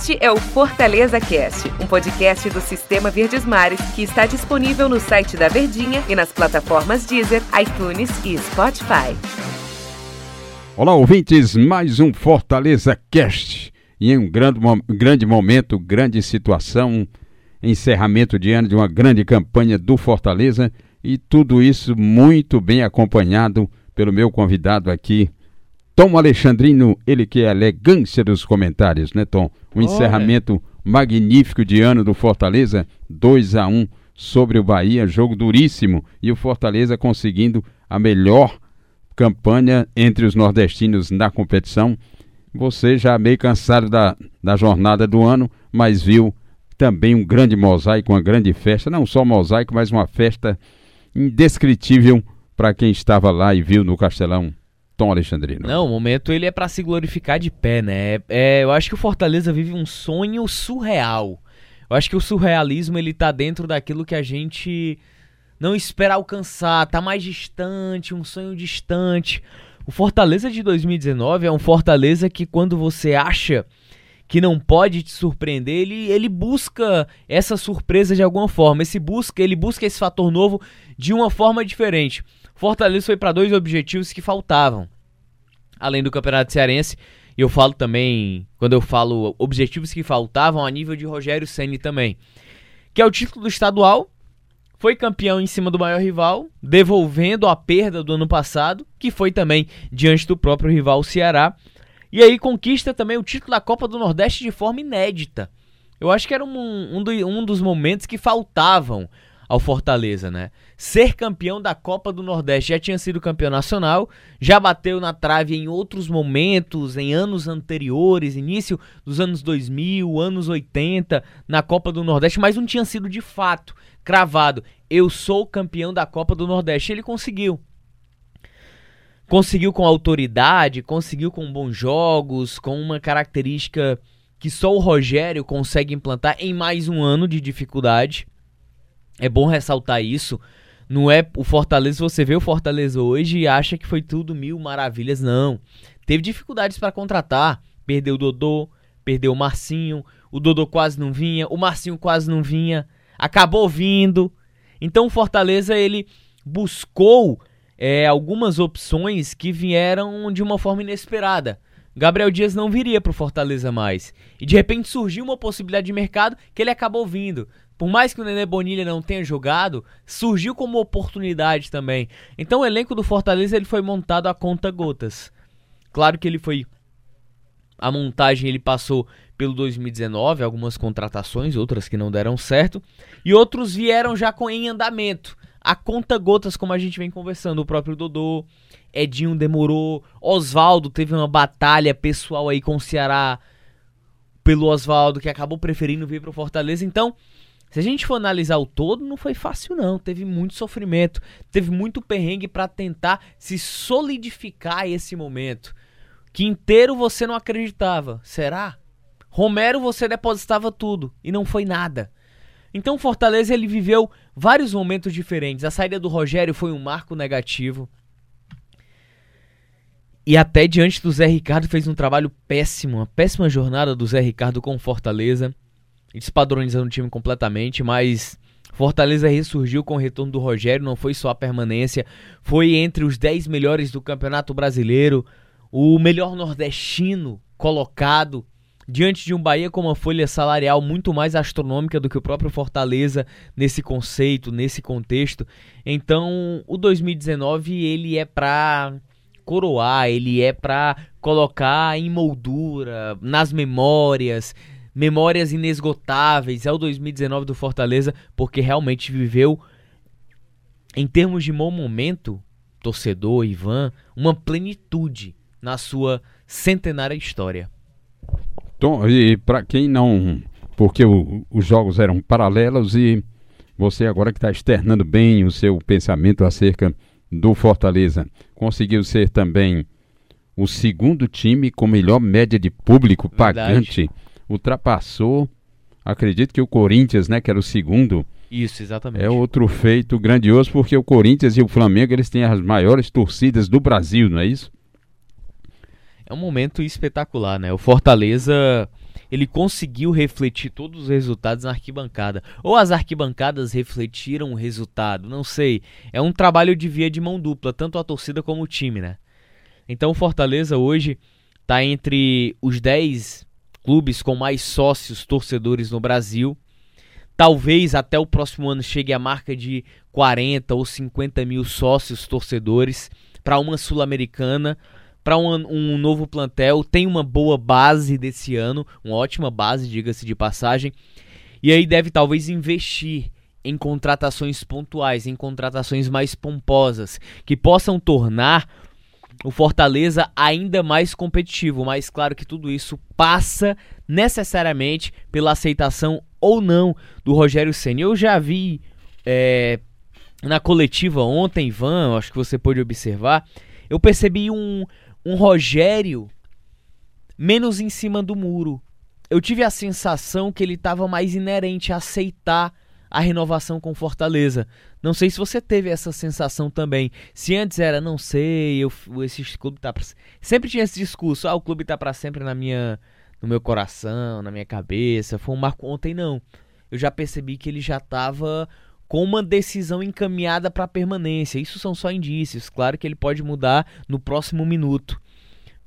Este é o Fortaleza Cast, um podcast do Sistema Verdes Mares que está disponível no site da Verdinha e nas plataformas Deezer, iTunes e Spotify. Olá, ouvintes, mais um Fortaleza Cast. E em um grande, grande momento, grande situação, encerramento de ano de uma grande campanha do Fortaleza e tudo isso muito bem acompanhado pelo meu convidado aqui, Tom Alexandrino, ele que é a elegância dos comentários, né, Tom? Um encerramento magnífico de ano do Fortaleza, 2 a 1 sobre o Bahia, jogo duríssimo, e o Fortaleza conseguindo a melhor campanha entre os nordestinos na competição. Você já meio cansado da, da jornada do ano, mas viu também um grande mosaico, uma grande festa, não só mosaico, mas uma festa indescritível para quem estava lá e viu no Castelão. Tom Alexandrino. Não, o momento ele é para se glorificar de pé, né? É, eu acho que o Fortaleza vive um sonho surreal. Eu acho que o surrealismo ele tá dentro daquilo que a gente não espera alcançar, tá mais distante, um sonho distante. O Fortaleza de 2019 é um Fortaleza que quando você acha que não pode te surpreender, ele, ele busca essa surpresa de alguma forma. Esse busca, ele busca esse fator novo de uma forma diferente. Fortaleza foi para dois objetivos que faltavam. Além do Campeonato Cearense, eu falo também, quando eu falo objetivos que faltavam a nível de Rogério Ceni também, que é o título do estadual. Foi campeão em cima do maior rival, devolvendo a perda do ano passado, que foi também diante do próprio rival Ceará. E aí conquista também o título da Copa do Nordeste de forma inédita. Eu acho que era um, um, do, um dos momentos que faltavam ao Fortaleza, né? Ser campeão da Copa do Nordeste já tinha sido campeão nacional, já bateu na trave em outros momentos, em anos anteriores, início dos anos 2000, anos 80, na Copa do Nordeste, mas não tinha sido de fato cravado. Eu sou campeão da Copa do Nordeste. Ele conseguiu. Conseguiu com autoridade, conseguiu com bons jogos, com uma característica que só o Rogério consegue implantar em mais um ano de dificuldade. É bom ressaltar isso. Não é o Fortaleza, você vê o Fortaleza hoje e acha que foi tudo mil maravilhas, não. Teve dificuldades para contratar, perdeu o Dodô, perdeu o Marcinho, o Dodô quase não vinha, o Marcinho quase não vinha, acabou vindo. Então o Fortaleza ele buscou é, algumas opções que vieram de uma forma inesperada. Gabriel Dias não viria para o Fortaleza mais. E de repente surgiu uma possibilidade de mercado que ele acabou vindo por mais que o Nenê Bonilha não tenha jogado, surgiu como oportunidade também. Então o elenco do Fortaleza ele foi montado a conta gotas. Claro que ele foi a montagem ele passou pelo 2019, algumas contratações, outras que não deram certo, e outros vieram já com em andamento. A conta gotas, como a gente vem conversando, o próprio Dodô, Edinho demorou, Oswaldo teve uma batalha pessoal aí com o Ceará pelo Oswaldo, que acabou preferindo vir para o Fortaleza. Então, se a gente for analisar o todo, não foi fácil não, teve muito sofrimento, teve muito perrengue para tentar se solidificar esse momento. Que inteiro você não acreditava, será? Romero você depositava tudo e não foi nada. Então o Fortaleza ele viveu vários momentos diferentes. A saída do Rogério foi um marco negativo. E até diante do Zé Ricardo fez um trabalho péssimo, uma péssima jornada do Zé Ricardo com Fortaleza despadronizando o time completamente, mas Fortaleza ressurgiu com o retorno do Rogério, não foi só a permanência, foi entre os 10 melhores do Campeonato Brasileiro, o melhor nordestino colocado diante de um Bahia com uma folha salarial muito mais astronômica do que o próprio Fortaleza nesse conceito, nesse contexto. Então, o 2019 ele é para coroar, ele é para colocar em moldura, nas memórias, memórias inesgotáveis ao 2019 do Fortaleza, porque realmente viveu, em termos de bom momento, torcedor, Ivan, uma plenitude na sua centenária história. Tom, e para quem não. Porque o, os jogos eram paralelos e você agora que está externando bem o seu pensamento acerca do Fortaleza, conseguiu ser também o segundo time com melhor média de público Verdade. pagante ultrapassou, acredito que o Corinthians, né, que era o segundo. Isso, exatamente. É outro feito grandioso porque o Corinthians e o Flamengo, eles têm as maiores torcidas do Brasil, não é isso? É um momento espetacular, né? O Fortaleza ele conseguiu refletir todos os resultados na arquibancada. Ou as arquibancadas refletiram o resultado, não sei. É um trabalho de via de mão dupla, tanto a torcida como o time, né? Então o Fortaleza hoje está entre os 10 clubes com mais sócios torcedores no Brasil. Talvez até o próximo ano chegue a marca de 40 ou 50 mil sócios torcedores para uma Sul-Americana para um, um, novo plantel, tem uma boa base desse ano, uma ótima base, diga-se de passagem, e aí deve talvez investir em contratações pontuais, em contratações mais pomposas, que possam tornar o Fortaleza ainda mais competitivo, mas claro que tudo isso passa necessariamente pela aceitação ou não do Rogério Senna. Eu já vi é, na coletiva ontem, Ivan, acho que você pôde observar, eu percebi um, um Rogério menos em cima do muro. Eu tive a sensação que ele estava mais inerente a aceitar a renovação com Fortaleza. Não sei se você teve essa sensação também. Se antes era, não sei, eu, esse clube tá pra... sempre tinha esse discurso, ah, o clube tá para sempre na minha no meu coração, na minha cabeça. Foi um marco ontem não. Eu já percebi que ele já estava com uma decisão encaminhada para permanência. Isso são só indícios. Claro que ele pode mudar no próximo minuto.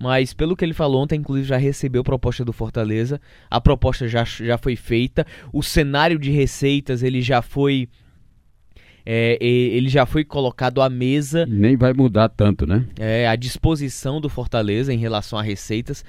Mas pelo que ele falou ontem, inclusive já recebeu proposta do Fortaleza. A proposta já, já foi feita. O cenário de receitas ele já foi é, ele já foi colocado à mesa. Nem vai mudar tanto, né? É, a disposição do Fortaleza em relação a receitas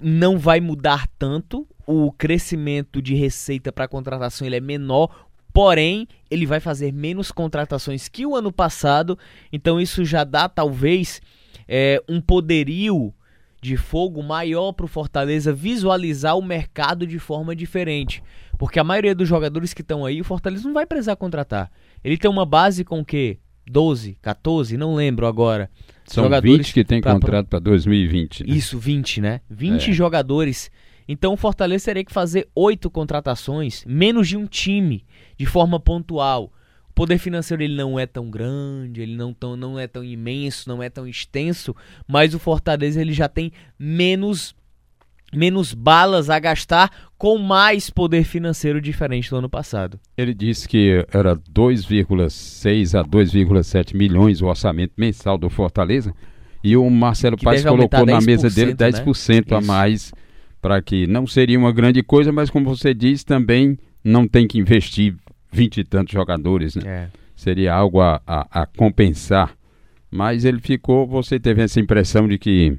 não vai mudar tanto. O crescimento de receita para contratação ele é menor, Porém, ele vai fazer menos contratações que o ano passado, então isso já dá talvez é, um poderio de fogo maior para o Fortaleza visualizar o mercado de forma diferente. Porque a maioria dos jogadores que estão aí, o Fortaleza não vai precisar contratar. Ele tem uma base com o quê? 12, 14, não lembro agora. São jogadores 20 que tem pra, contrato para 2020. Né? Isso, 20, né? 20 é. jogadores. Então o Fortaleza teria que fazer oito contratações, menos de um time de forma pontual. O poder financeiro ele não é tão grande, ele não, tão, não é tão imenso, não é tão extenso, mas o Fortaleza ele já tem menos menos balas a gastar com mais poder financeiro diferente do ano passado. Ele disse que era 2,6 a 2,7 milhões o orçamento mensal do Fortaleza e o Marcelo que Paes colocou na mesa dele 10% né? a mais para que não seria uma grande coisa, mas como você diz, também não tem que investir vinte e tantos jogadores, né? É. Seria algo a, a, a, compensar. Mas ele ficou, você teve essa impressão de que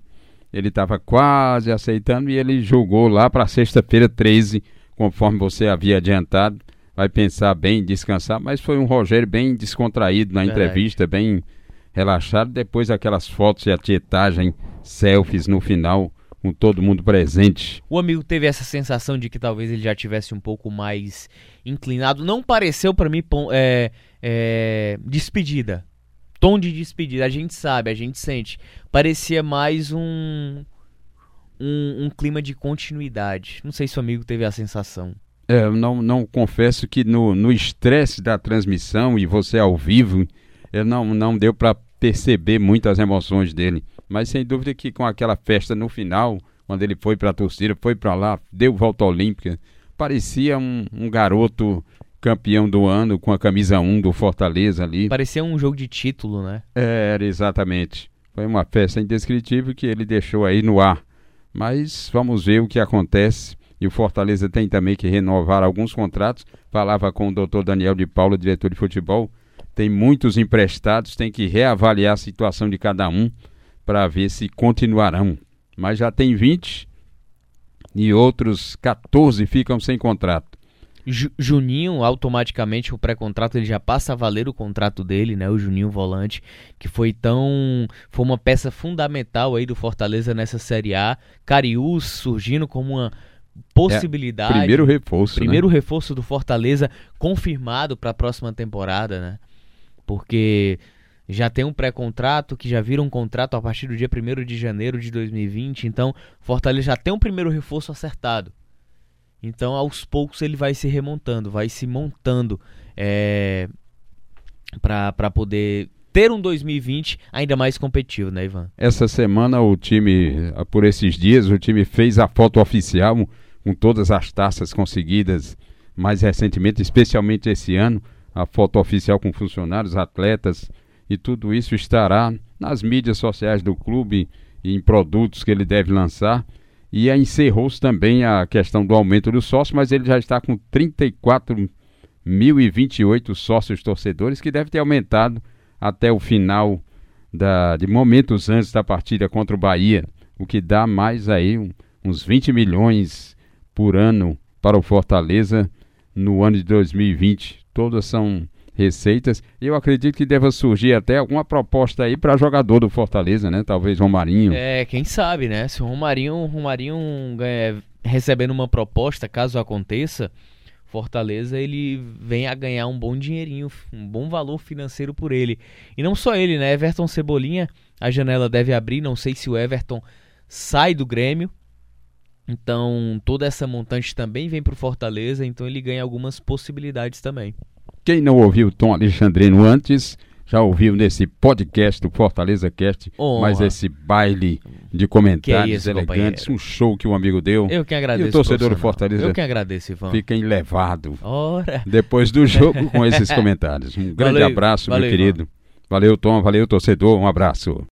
ele estava quase aceitando e ele jogou lá para sexta-feira 13, conforme você havia adiantado. Vai pensar bem, descansar, mas foi um Rogério bem descontraído na entrevista, bem relaxado. Depois aquelas fotos e a tietagem, selfies no final, com todo mundo presente. O amigo teve essa sensação de que talvez ele já tivesse um pouco mais inclinado. Não pareceu para mim é, é, despedida. Tom de despedida. A gente sabe, a gente sente. Parecia mais um, um, um clima de continuidade. Não sei se o amigo teve a sensação. É, eu não, não confesso que no estresse da transmissão e você ao vivo, eu não, não deu para perceber muitas emoções dele. Mas sem dúvida que com aquela festa no final, quando ele foi para a torcida, foi para lá, deu volta olímpica, parecia um, um, garoto campeão do ano com a camisa 1 do Fortaleza ali. Parecia um jogo de título, né? É, era exatamente. Foi uma festa indescritível que ele deixou aí no ar. Mas vamos ver o que acontece. E o Fortaleza tem também que renovar alguns contratos. Falava com o doutor Daniel de Paula, diretor de futebol. Tem muitos emprestados, tem que reavaliar a situação de cada um para ver se continuarão. Mas já tem 20 e outros 14 ficam sem contrato. Juninho, automaticamente o pré-contrato ele já passa a valer o contrato dele, né? O Juninho Volante, que foi tão. Foi uma peça fundamental aí do Fortaleza nessa Série A. Cariús surgindo como uma possibilidade. É, primeiro reforço. Primeiro né? reforço do Fortaleza confirmado para a próxima temporada, né? Porque já tem um pré-contrato, que já vira um contrato a partir do dia 1 de janeiro de 2020. Então, Fortaleza já tem um primeiro reforço acertado. Então, aos poucos, ele vai se remontando, vai se montando é, para poder ter um 2020 ainda mais competitivo, né, Ivan? Essa semana, o time, por esses dias, o time fez a foto oficial com todas as taças conseguidas mais recentemente, especialmente esse ano, a foto oficial com funcionários, atletas e tudo isso estará nas mídias sociais do clube em produtos que ele deve lançar. E encerrou-se também a questão do aumento do sócio, mas ele já está com 34.028 sócios torcedores, que deve ter aumentado até o final da, de momentos antes da partida contra o Bahia, o que dá mais aí um, uns 20 milhões por ano para o Fortaleza no ano de 2020. Todas são receitas. Eu acredito que deva surgir até alguma proposta aí para jogador do Fortaleza, né? Talvez Romarinho. É, quem sabe, né? Se o Romarinho, Romarinho é, recebendo uma proposta, caso aconteça, Fortaleza ele vem a ganhar um bom dinheirinho, um bom valor financeiro por ele. E não só ele, né? Everton Cebolinha, a janela deve abrir, não sei se o Everton sai do Grêmio. Então, toda essa montante também vem para o Fortaleza, então ele ganha algumas possibilidades também. Quem não ouviu Tom Alexandrino antes, já ouviu nesse podcast do Fortaleza Cast, Honra. mas esse baile de comentários isso, elegantes, companheiro. um show que um amigo deu. Eu que agradeço. E o torcedor do. Fortaleza Eu que agradeço, Ivan. fica enlevado Ora. depois do jogo com esses comentários. Um grande Valeu, abraço, valeu, meu querido. Valeu, Tom. Valeu, torcedor. Um abraço.